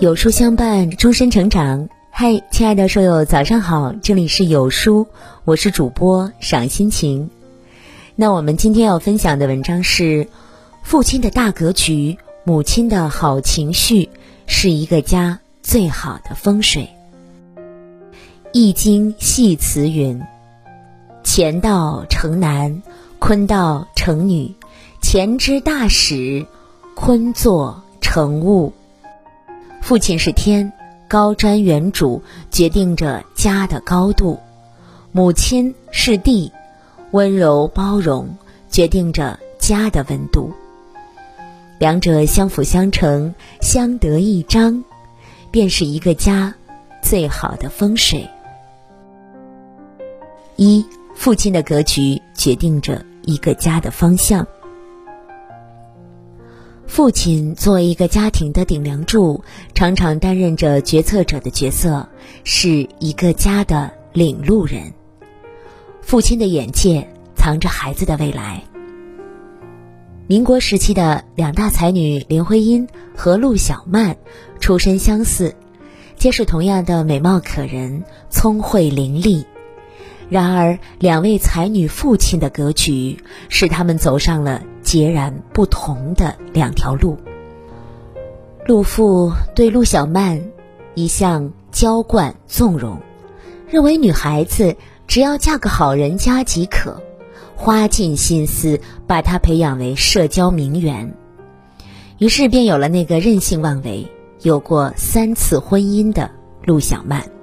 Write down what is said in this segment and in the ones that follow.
有书相伴，终身成长。嗨，亲爱的书友，早上好！这里是有书，我是主播赏心情。那我们今天要分享的文章是：父亲的大格局，母亲的好情绪，是一个家最好的风水。《易经》系辞云：“乾道成男，坤道成女。乾之大始，坤作成物。”父亲是天，高瞻远瞩，决定着家的高度；母亲是地，温柔包容，决定着家的温度。两者相辅相成，相得益彰，便是一个家最好的风水。一，父亲的格局决定着一个家的方向。父亲作为一个家庭的顶梁柱，常常担任着决策者的角色，是一个家的领路人。父亲的眼界藏着孩子的未来。民国时期的两大才女林徽因和陆小曼，出身相似，皆是同样的美貌可人、聪慧伶俐。然而，两位才女父亲的格局，使他们走上了截然不同的两条路。陆父对陆小曼一向娇惯纵容，认为女孩子只要嫁个好人家即可，花尽心思把她培养为社交名媛。于是便有了那个任性妄为、有过三次婚姻的陆小曼。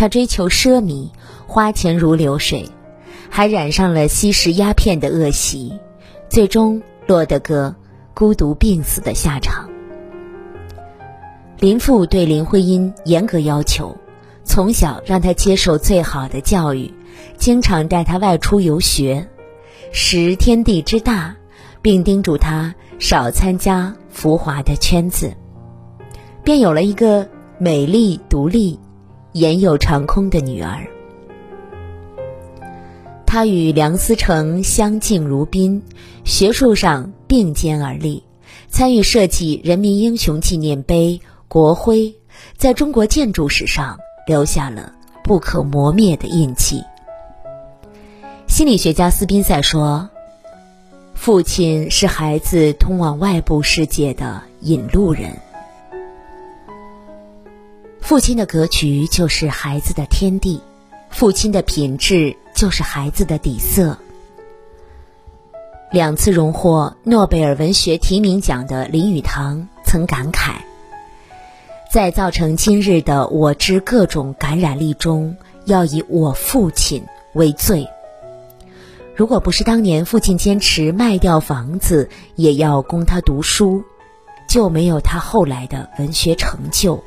他追求奢靡。花钱如流水，还染上了吸食鸦片的恶习，最终落得个孤独病死的下场。林父对林徽因严格要求，从小让她接受最好的教育，经常带她外出游学，识天地之大，并叮嘱她少参加浮华的圈子，便有了一个美丽独立、眼有长空的女儿。他与梁思成相敬如宾，学术上并肩而立，参与设计人民英雄纪念碑、国徽，在中国建筑史上留下了不可磨灭的印记。心理学家斯宾塞说：“父亲是孩子通往外部世界的引路人，父亲的格局就是孩子的天地，父亲的品质。”就是孩子的底色。两次荣获诺贝尔文学提名奖的林语堂曾感慨：“在造成今日的我之各种感染力中，要以我父亲为最。如果不是当年父亲坚持卖掉房子也要供他读书，就没有他后来的文学成就。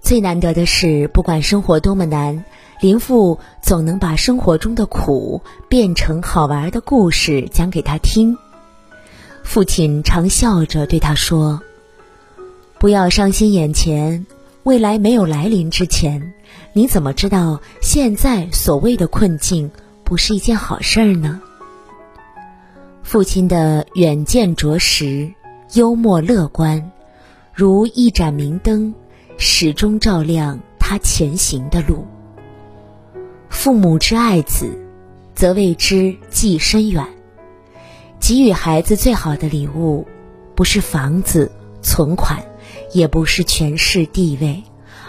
最难得的是，不管生活多么难。”林父总能把生活中的苦变成好玩的故事讲给他听。父亲常笑着对他说：“不要伤心眼前，未来没有来临之前，你怎么知道现在所谓的困境不是一件好事儿呢？”父亲的远见卓识、幽默乐观，如一盏明灯，始终照亮他前行的路。父母之爱子，则为之计深远。给予孩子最好的礼物，不是房子、存款，也不是权势地位，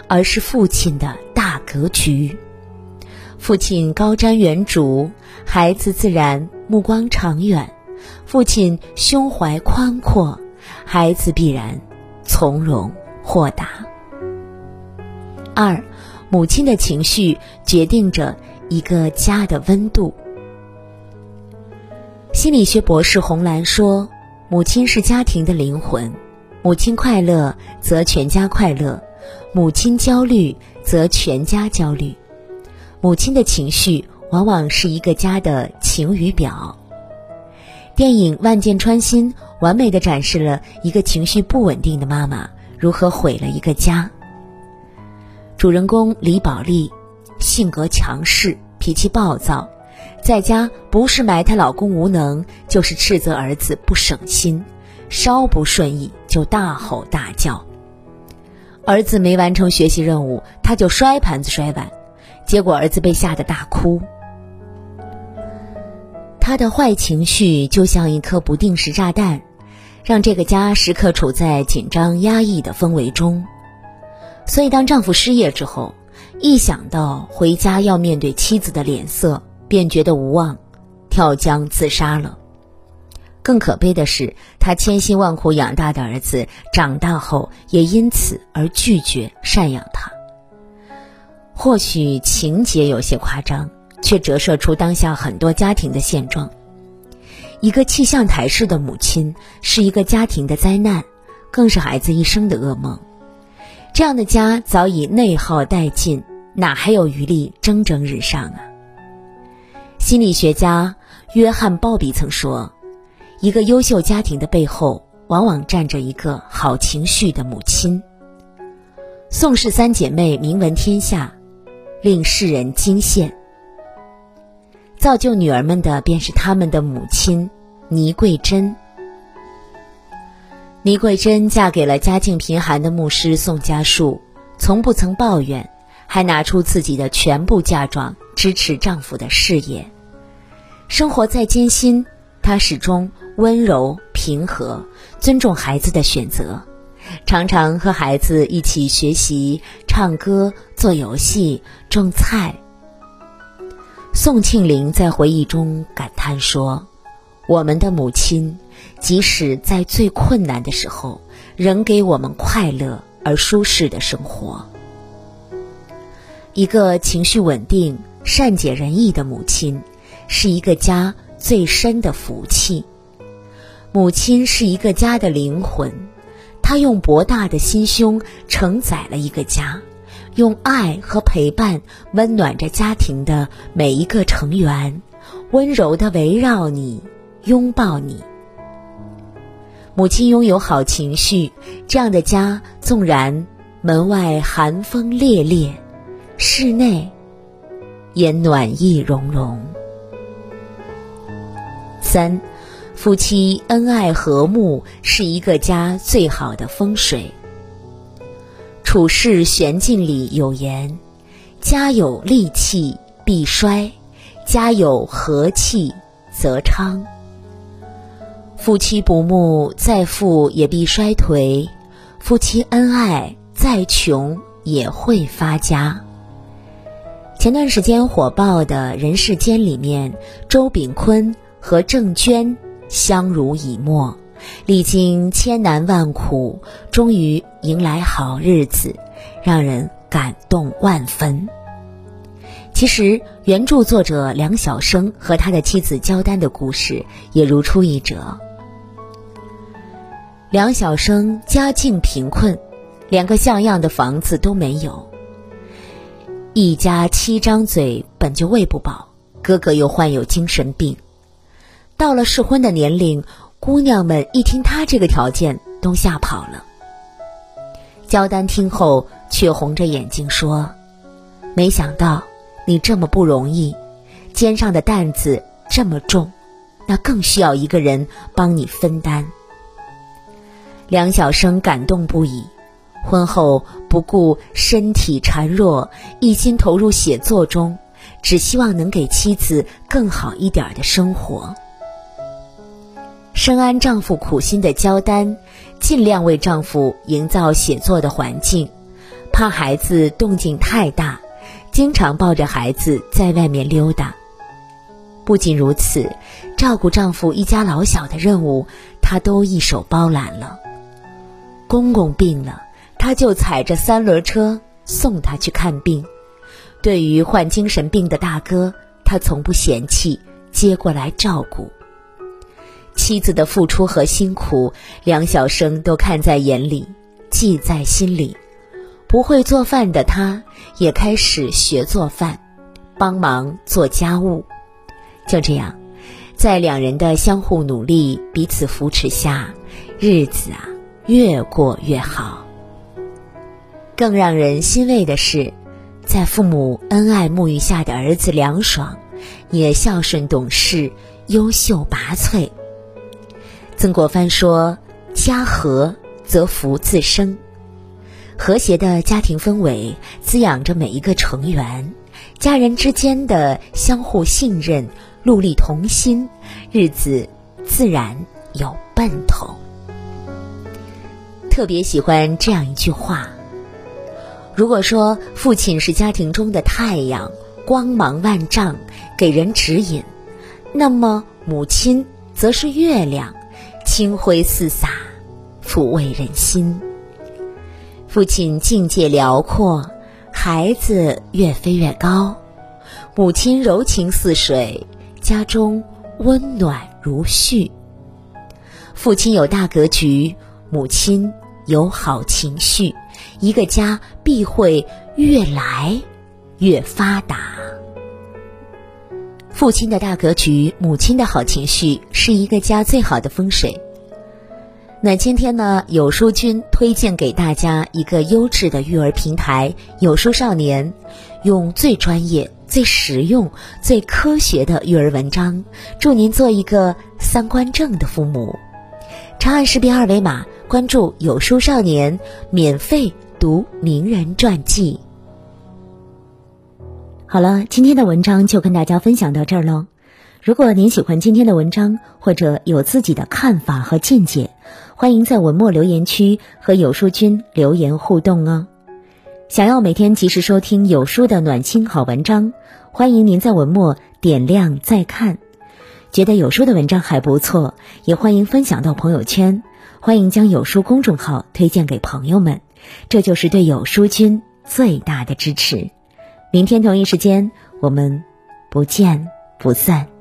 而是父亲的大格局。父亲高瞻远瞩，孩子自然目光长远；父亲胸怀宽阔，孩子必然从容豁达。二。母亲的情绪决定着一个家的温度。心理学博士红兰说：“母亲是家庭的灵魂，母亲快乐则全家快乐，母亲焦虑则全家焦虑。母亲的情绪往往是一个家的晴雨表。”电影《万箭穿心》完美的展示了一个情绪不稳定的妈妈如何毁了一个家。主人公李宝莉，性格强势，脾气暴躁，在家不是埋汰老公无能，就是斥责儿子不省心，稍不顺意就大吼大叫。儿子没完成学习任务，他就摔盘子摔碗，结果儿子被吓得大哭。他的坏情绪就像一颗不定时炸弹，让这个家时刻处在紧张压抑的氛围中。所以，当丈夫失业之后，一想到回家要面对妻子的脸色，便觉得无望，跳江自杀了。更可悲的是，他千辛万苦养大的儿子长大后也因此而拒绝赡养他。或许情节有些夸张，却折射出当下很多家庭的现状。一个气象台式的母亲是一个家庭的灾难，更是孩子一生的噩梦。这样的家早已内耗殆尽，哪还有余力蒸蒸日上啊？心理学家约翰·鲍比曾说。一个优秀家庭的背后，往往站着一个好情绪的母亲。宋氏三姐妹名闻天下，令世人惊羡。造就女儿们的，便是他们的母亲倪桂珍。倪桂珍嫁给了家境贫寒的牧师宋家树，从不曾抱怨，还拿出自己的全部嫁妆支持丈夫的事业。生活再艰辛，她始终。温柔平和，尊重孩子的选择，常常和孩子一起学习、唱歌、做游戏、种菜。宋庆龄在回忆中感叹说：“我们的母亲，即使在最困难的时候，仍给我们快乐而舒适的生活。一个情绪稳定、善解人意的母亲，是一个家最深的福气。”母亲是一个家的灵魂，她用博大的心胸承载了一个家，用爱和陪伴温暖着家庭的每一个成员，温柔的围绕你，拥抱你。母亲拥有好情绪，这样的家纵然门外寒风烈烈，室内也暖意融融。三。夫妻恩爱和睦是一个家最好的风水。处世玄镜里有言：“家有戾气必衰，家有和气则昌。”夫妻不睦，再富也必衰颓；夫妻恩爱，再穷也会发家。前段时间火爆的《人世间》里面，周秉昆和郑娟。相濡以沫，历经千难万苦，终于迎来好日子，让人感动万分。其实，原著作者梁晓声和他的妻子焦丹的故事也如出一辙。梁晓声家境贫困，连个像样的房子都没有，一家七张嘴，本就喂不饱，哥哥又患有精神病。到了适婚的年龄，姑娘们一听他这个条件，都吓跑了。焦丹听后却红着眼睛说：“没想到你这么不容易，肩上的担子这么重，那更需要一个人帮你分担。”梁晓声感动不已，婚后不顾身体孱弱，一心投入写作中，只希望能给妻子更好一点的生活。深谙丈夫苦心的焦丹，尽量为丈夫营造写作的环境，怕孩子动静太大，经常抱着孩子在外面溜达。不仅如此，照顾丈夫一家老小的任务，她都一手包揽了。公公病了，她就踩着三轮车送他去看病；对于患精神病的大哥，她从不嫌弃，接过来照顾。妻子的付出和辛苦，梁晓声都看在眼里，记在心里。不会做饭的她，也开始学做饭，帮忙做家务。就这样，在两人的相互努力、彼此扶持下，日子啊越过越好。更让人欣慰的是，在父母恩爱沐浴下的儿子梁爽，也孝顺懂事、优秀拔萃。曾国藩说：“家和则福自生。和谐的家庭氛围滋养着每一个成员，家人之间的相互信任、戮力同心，日子自然有奔头。特别喜欢这样一句话：如果说父亲是家庭中的太阳，光芒万丈，给人指引，那么母亲则是月亮，清辉四洒，抚慰人心。父亲境界辽阔，孩子越飞越高；母亲柔情似水，家中温暖如絮。父亲有大格局，母亲有好情绪，一个家必会越来越发达。父亲的大格局，母亲的好情绪，是一个家最好的风水。那今天呢，有书君推荐给大家一个优质的育儿平台——有书少年，用最专业、最实用、最科学的育儿文章，祝您做一个三观正的父母。长按识别二维码，关注有书少年，免费读名人传记。好了，今天的文章就跟大家分享到这儿喽。如果您喜欢今天的文章，或者有自己的看法和见解，欢迎在文末留言区和有书君留言互动哦。想要每天及时收听有书的暖心好文章，欢迎您在文末点亮再看。觉得有书的文章还不错，也欢迎分享到朋友圈，欢迎将有书公众号推荐给朋友们，这就是对有书君最大的支持。明天同一时间，我们不见不散。